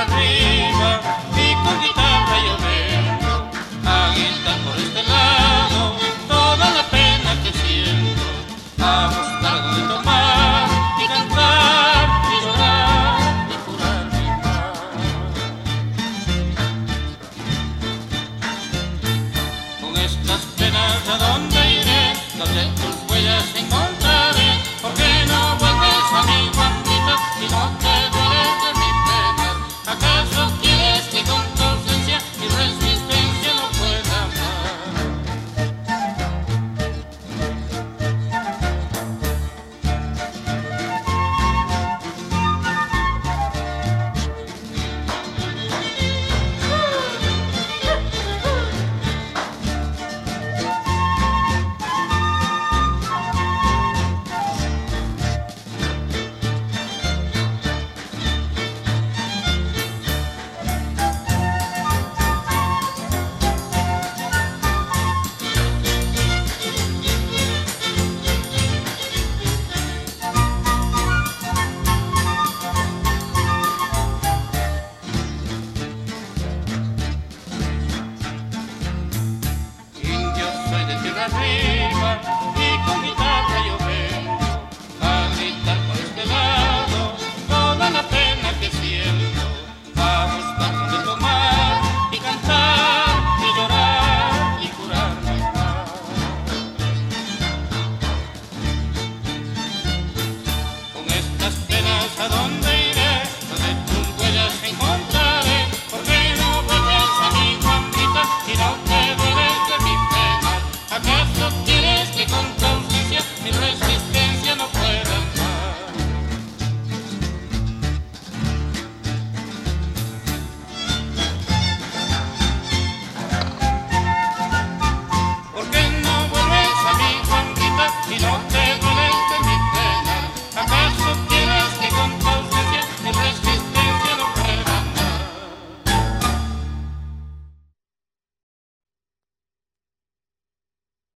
the dream. y con guitarra yo vengo a gritar por este lado toda la pena que siento, a buscar donde tomar y cantar y llorar y curar mi paz. Con estas penas a dónde